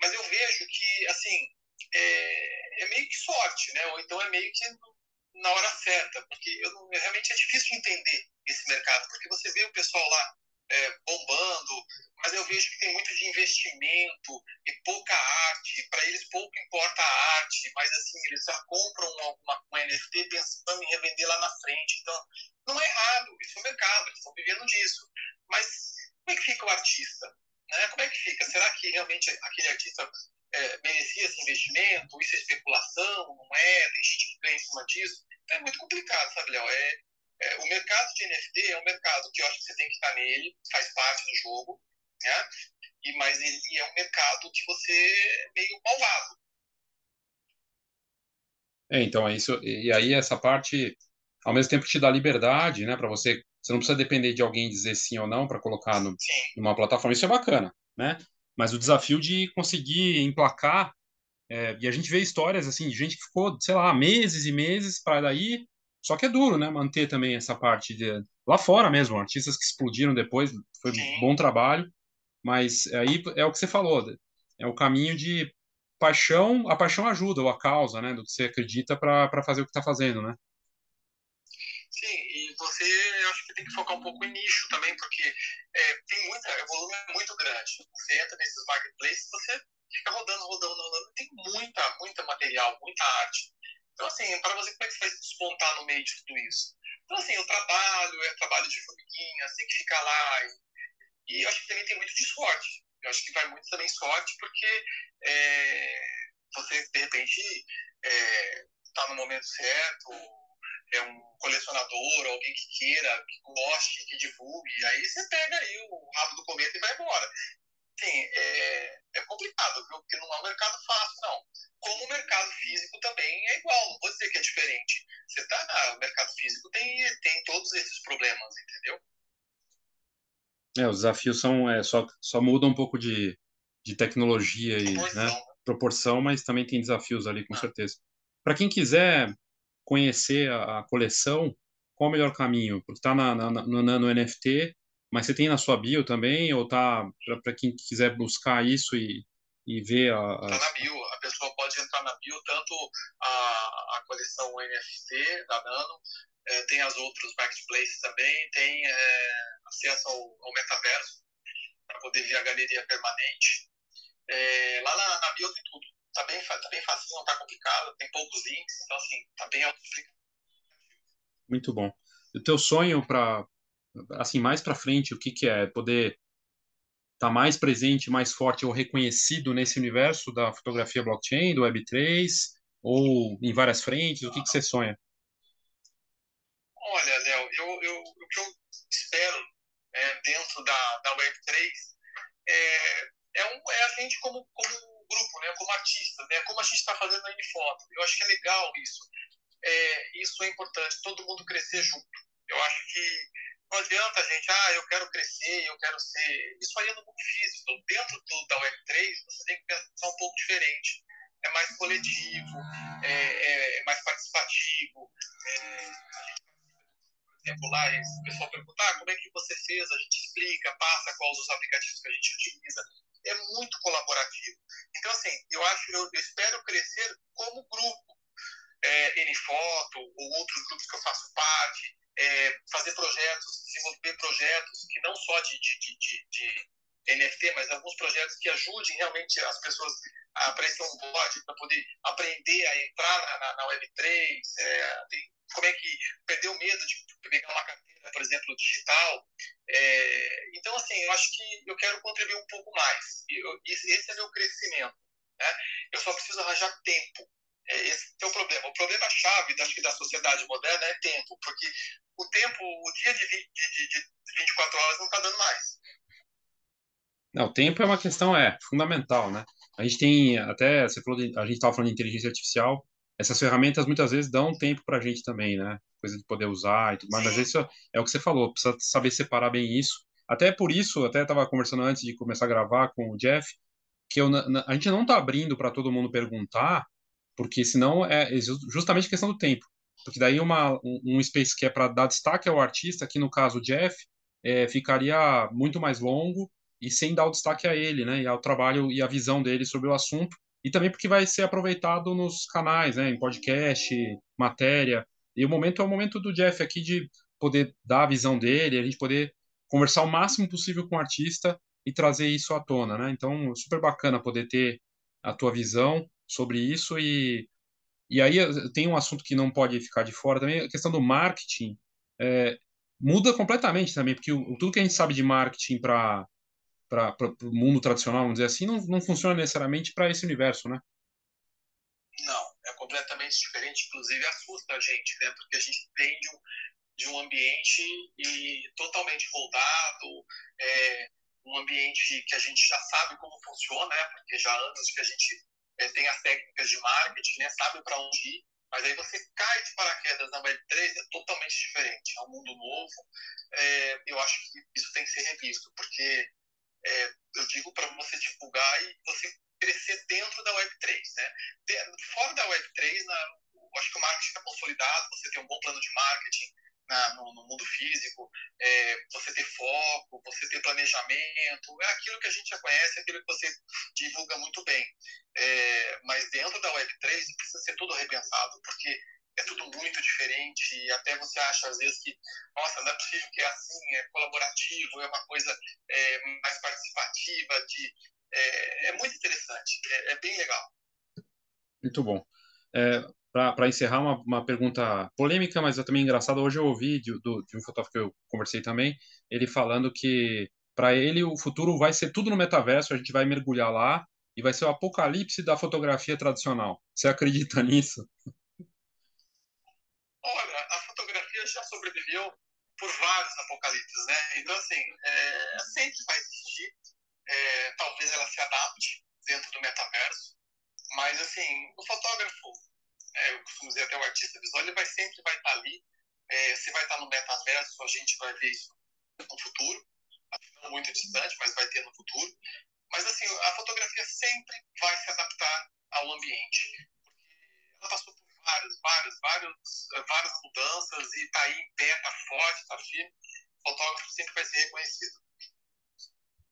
S2: Mas eu vejo que, assim, é, é, meio que sorte, né? Ou então é meio que na hora certa, porque eu, realmente é difícil de entender esse mercado, porque você vê o pessoal lá é, bombando, mas eu vejo que tem muito de investimento e pouca arte. Para eles pouco importa a arte, mas assim, eles já compram alguma, um NFT pensando em revender lá na frente. Então, não é errado, isso é o mercado, eles estão vivendo disso. Mas como é que fica o artista? Né? Como é que fica? Será que realmente aquele artista é, merecia esse investimento? Isso é especulação? Não é? Tem gente que ganha em cima disso? É muito complicado, sabe, Léo? É, é, o mercado de NFT é um mercado que eu acho que você tem que estar nele, faz parte do jogo, né? E, mas ele é um mercado que você é meio malvado.
S1: É, então, é isso. E aí essa parte, ao mesmo tempo, te dá liberdade, né? Para você, você não precisa depender de alguém dizer sim ou não para colocar no, numa plataforma. Isso é bacana, né? Mas o desafio de conseguir emplacar é, e a gente vê histórias assim de gente que ficou, sei lá, meses e meses para daí só que é duro, né? Manter também essa parte de lá fora mesmo, artistas que explodiram depois, foi Sim. bom trabalho, mas aí é o que você falou, é o caminho de paixão, a paixão ajuda, ou a causa, né, do que você acredita para fazer o que está fazendo, né?
S2: Sim, e você, acho que tem que focar um pouco em nicho também, porque é, tem muita, o volume é muito grande. Você entra nesses marketplaces, você fica rodando, rodando, rodando, tem muita, muita material, muita arte. Então, assim, para você, como é que vai despontar no meio de tudo isso? Então, assim, o trabalho é trabalho de formiguinha, tem que ficar lá. E, e eu acho que também tem muito de sorte. Eu acho que vai muito também sorte, porque é, você, de repente, está é, no momento certo, é um colecionador, alguém que queira, que goste, que divulgue, aí você pega aí o rabo do cometa e vai embora. Sim, é, é complicado, viu? Porque não é um mercado fácil, não como o mercado físico também é igual, não vou dizer que é diferente. Você tá, ah, o mercado físico tem, tem todos esses problemas, entendeu?
S1: É, os desafios são é, só, só muda um pouco de, de tecnologia e proporção. Né, proporção, mas também tem desafios ali, com ah. certeza. Para quem quiser conhecer a, a, coleção, qual o melhor caminho? Porque está na, na, no, no NFT, mas você tem na sua bio também, ou tá para quem quiser buscar isso e, e ver a.
S2: a... Tá na bio, a pessoa pode entrar na bio, tanto a, a coleção NFT da Nano, é, tem as outras marketplaces também, tem é, acesso ao, ao metaverso para poder ver a galeria permanente. É, lá na, na, bio tem tudo. Tá bem, tá bem fácil, não tá complicado, tem poucos links, então assim, tá bem.
S1: Muito bom. O teu sonho para assim mais para frente, o que que é poder está mais presente, mais forte ou reconhecido nesse universo da fotografia blockchain, do Web3, ou em várias frentes? O que, que você sonha?
S2: Olha, Léo, eu, eu, o que eu espero é, dentro da, da Web3 é, é, um, é a gente como, como grupo, né, como artista, né, como a gente está fazendo a Unifoto. Eu acho que é legal isso. é, isso é importante, todo mundo crescer junto. Eu acho que não adianta a gente, ah, eu quero crescer, eu quero ser. Isso aí é no mundo físico. Então, dentro do, da Web3, você tem que pensar um pouco diferente. É mais coletivo, é, é, é mais participativo. É, exemplo, lá, o pessoal pergunta, ah, como é que você fez? A gente explica, passa quais os aplicativos que a gente utiliza. É muito colaborativo. Então, assim, eu acho, eu, espero crescer como grupo. É, Nfoto ou outros grupos que eu faço parte, é, fazer projetos, desenvolver projetos que não só de, de, de, de, NFT, mas alguns projetos que ajudem realmente as pessoas a aparecer um board para poder aprender a entrar na, na Web3, é, como é que perder o medo de pegar uma carteira, por exemplo, digital. É, então, assim, eu acho que eu quero contribuir um pouco mais. Eu, esse é meu crescimento. Né? Eu só preciso arranjar tempo é, esse é o problema. O problema-chave acho que da sociedade moderna é tempo, porque o tempo, o dia de, 20, de, de 24 horas não está dando mais.
S1: Não, o tempo é uma questão é fundamental, né? A gente tem até você falou de, a gente estava falando de inteligência artificial. Essas ferramentas muitas vezes dão tempo para a gente também, né? Coisa de poder usar e tudo mais. Mas isso é o que você falou. Precisa saber separar bem isso. Até por isso, até estava conversando antes de começar a gravar com o Jeff, que eu, a gente não está abrindo para todo mundo perguntar, porque senão é justamente questão do tempo. Porque daí uma, um, um space que é para dar destaque ao artista, aqui no caso o Jeff, é, ficaria muito mais longo e sem dar o destaque a ele, né, e ao trabalho e a visão dele sobre o assunto, e também porque vai ser aproveitado nos canais, né, em podcast, matéria, e o momento é o momento do Jeff aqui de poder dar a visão dele, a gente poder conversar o máximo possível com o artista e trazer isso à tona, né? Então, super bacana poder ter a tua visão sobre isso e e aí tem um assunto que não pode ficar de fora também, a questão do marketing é, muda completamente também, porque o, tudo que a gente sabe de marketing para para o mundo tradicional, vamos dizer assim, não, não funciona necessariamente para esse universo, né?
S2: Não, é completamente diferente, inclusive assusta a gente, né? Porque a gente vem de um, de um ambiente e totalmente moldado, é, um ambiente que a gente já sabe como funciona, né? Porque já há anos que a gente tem as técnicas de marketing, né, sabe para onde ir, mas aí você cai de paraquedas na Web3, é totalmente diferente, é um mundo novo. É, eu acho que isso tem que ser revisto, porque é, eu digo para você divulgar e você crescer dentro da Web3. Né? Fora da Web3, na, eu acho que o marketing está consolidado, você tem um bom plano de marketing, na, no, no, mundo físico, é, você ter foco, você ter planejamento, é aquilo que a gente já conhece, é aquilo que você divulga muito bem. É, mas dentro da Web3 precisa ser tudo repensado, porque é tudo muito diferente e até você acha às vezes que, nossa, não é possível que é assim, é colaborativo, é uma coisa é, mais participativa, de, é, é muito interessante, é, é, bem legal.
S1: Muito bom. É, para encerrar, uma, uma pergunta polêmica, mas também engraçada. Hoje eu ouvi de, do, de um fotógrafo que eu conversei também, ele falando que para ele o futuro vai ser tudo no metaverso, a gente vai mergulhar lá e vai ser o apocalipse da fotografia tradicional. Você acredita nisso?
S2: Olha, a fotografia já sobreviveu por vários apocalipses, né? Então, assim, é, sempre vai existir. É, talvez ela se adapte dentro do metaverso. Mas, assim, o fotógrafo, é, eu costumo dizer até o artista visual, ele vai sempre vai estar ali. É, você vai estar no metaverso, a gente vai ver isso no futuro, não muito distante, mas vai ter no futuro. Mas assim, a fotografia sempre vai se adaptar ao ambiente, porque ela passou por várias, várias, várias, várias mudanças e está aí em pé, está forte, está firme. O fotógrafo sempre vai ser reconhecido.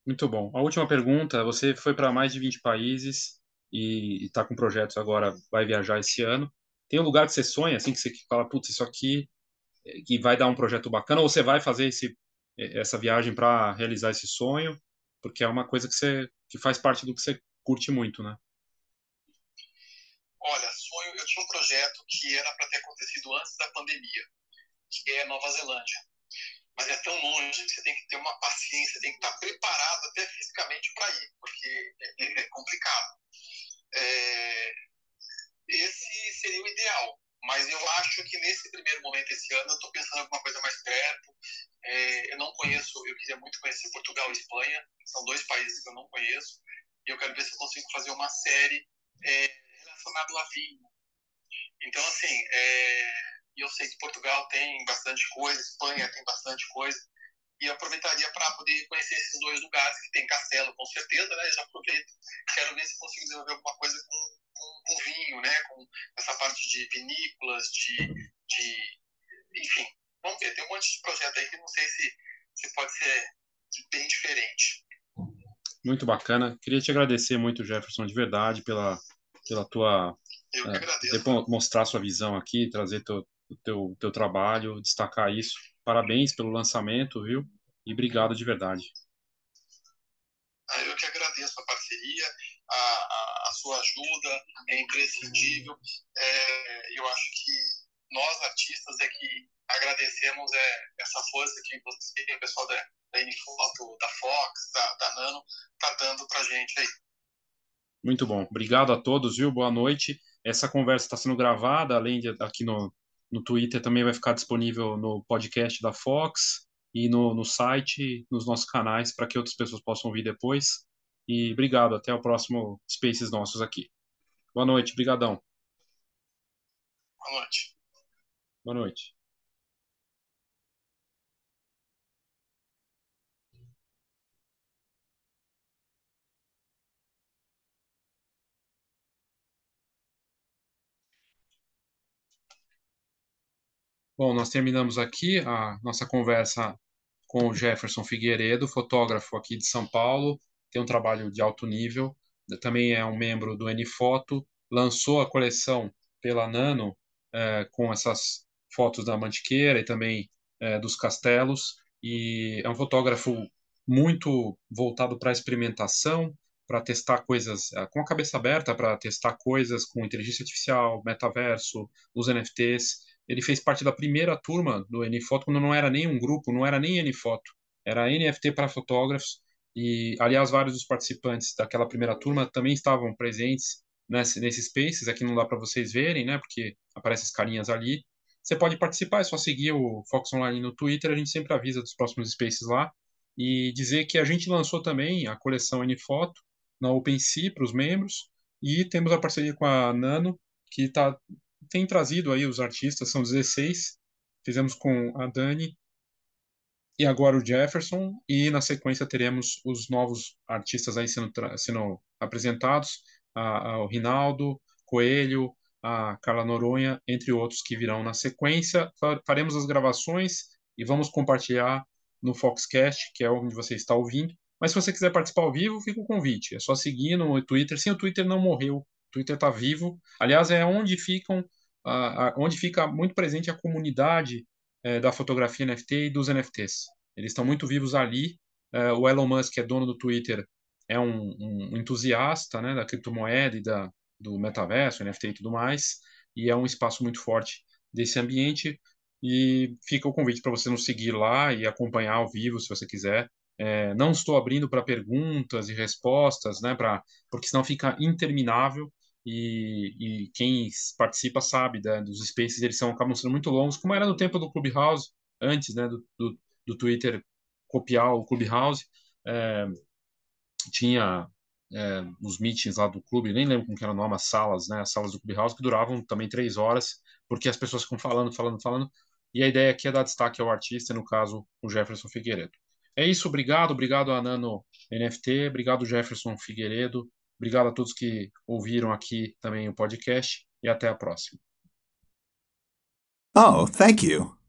S1: Muito bom. A última pergunta: você foi para mais de 20 países e está com projetos agora, vai viajar esse ano. Tem um lugar que você sonha, assim, que você fala, putz, isso aqui eh, que vai dar um projeto bacana, ou você vai fazer esse, eh, essa viagem para realizar esse sonho, porque é uma coisa que você que faz parte do que você curte muito, né?
S2: Olha, sonho, eu tinha um projeto que era para ter acontecido antes da pandemia, que é Nova Zelândia. Mas é tão longe que você tem que ter uma paciência, tem que estar preparado até fisicamente para ir, porque é, é complicado. É, esse seria o ideal. Mas eu acho que nesse primeiro momento, esse ano, eu estou pensando em alguma coisa mais perto. É, eu não conheço, eu queria muito conhecer Portugal e Espanha, são dois países que eu não conheço. E eu quero ver se eu consigo fazer uma série é, relacionada a vinho. Então, assim, é, eu sei que Portugal tem bastante coisa, Espanha tem bastante coisa, e aproveitaria para poder conhecer esses dois lugares, que tem castelo, com certeza, né? Já aproveito, quero ver se consigo desenvolver alguma coisa com, com, vinho, né? Com essa parte de vinícolas, de, de... Enfim, vamos ver, tem um monte de projeto aí que não sei se, se pode ser bem diferente.
S1: Muito bacana. Queria te agradecer muito, Jefferson, de verdade, pela, pela tua.
S2: Eu que é,
S1: agradeço. mostrar sua visão aqui, trazer teu, teu, teu trabalho, destacar isso. Parabéns pelo lançamento, viu? E obrigado de verdade.
S2: Ah, eu que agradeço a parceria, a sua ajuda, é imprescindível. É, eu acho que nós, artistas, é que agradecemos é, essa força que você, o pessoal da, da da Fox, da, da Nano, tá dando pra gente aí.
S1: Muito bom. Obrigado a todos, viu? Boa noite. Essa conversa está sendo gravada, além de aqui no, no Twitter, também vai ficar disponível no podcast da Fox e no, no site, nos nossos canais, para que outras pessoas possam ouvir depois. E obrigado. Até o próximo Spaces nossos aqui. Boa noite. Brigadão.
S2: Boa noite.
S1: Boa noite. Bom, nós terminamos aqui a nossa conversa com o Jefferson Figueiredo, fotógrafo aqui de São Paulo, tem um trabalho de alto nível, também é um membro do N-Foto, lançou a coleção pela Nano é, com essas fotos da Mantiqueira e também é, dos castelos, e é um fotógrafo muito voltado para a experimentação, para testar coisas é, com a cabeça aberta, para testar coisas com inteligência artificial, metaverso, os NFTs, ele fez parte da primeira turma do NFoto, quando não era nem um grupo, não era nem NFoto, era NFT para fotógrafos, e, aliás, vários dos participantes daquela primeira turma também estavam presentes nesse, nesses spaces, aqui não dá para vocês verem, né, porque aparecem as carinhas ali. Você pode participar, é só seguir o Fox Online no Twitter, a gente sempre avisa dos próximos spaces lá, e dizer que a gente lançou também a coleção NFoto na OpenSea para os membros, e temos a parceria com a Nano, que está tem trazido aí os artistas, são 16. Fizemos com a Dani e agora o Jefferson, e na sequência teremos os novos artistas aí sendo, sendo apresentados, a, a, o Rinaldo, Coelho, a Carla Noronha, entre outros que virão na sequência. Faremos as gravações e vamos compartilhar no Foxcast, que é onde você está ouvindo. Mas se você quiser participar ao vivo, fica o convite. É só seguir no Twitter. Sim, o Twitter não morreu. O Twitter está vivo. Aliás, é onde ficam a, onde fica muito presente a comunidade é, da fotografia NFT e dos NFTs. Eles estão muito vivos ali. É, o Elon Musk, que é dono do Twitter, é um, um entusiasta né, da criptomoeda e da, do metaverso, NFT e tudo mais, e é um espaço muito forte desse ambiente. E fica o convite para você nos seguir lá e acompanhar ao vivo, se você quiser. É, não estou abrindo para perguntas e respostas, né, pra, porque senão fica interminável e, e quem participa sabe né, dos spaces, eles são, acabam sendo muito longos, como era no tempo do Clubhouse, antes né, do, do, do Twitter copiar o Clubhouse, é, tinha é, os meetings lá do clube, nem lembro como que era o nome, as salas, né, as salas do Clubhouse, que duravam também três horas, porque as pessoas ficam falando, falando, falando, e a ideia aqui é dar destaque ao artista, no caso, o Jefferson Figueiredo. É isso, obrigado, obrigado a Nano NFT, obrigado Jefferson Figueiredo, Obrigado a todos que ouviram aqui também o podcast e até a próxima.
S3: Oh, thank you.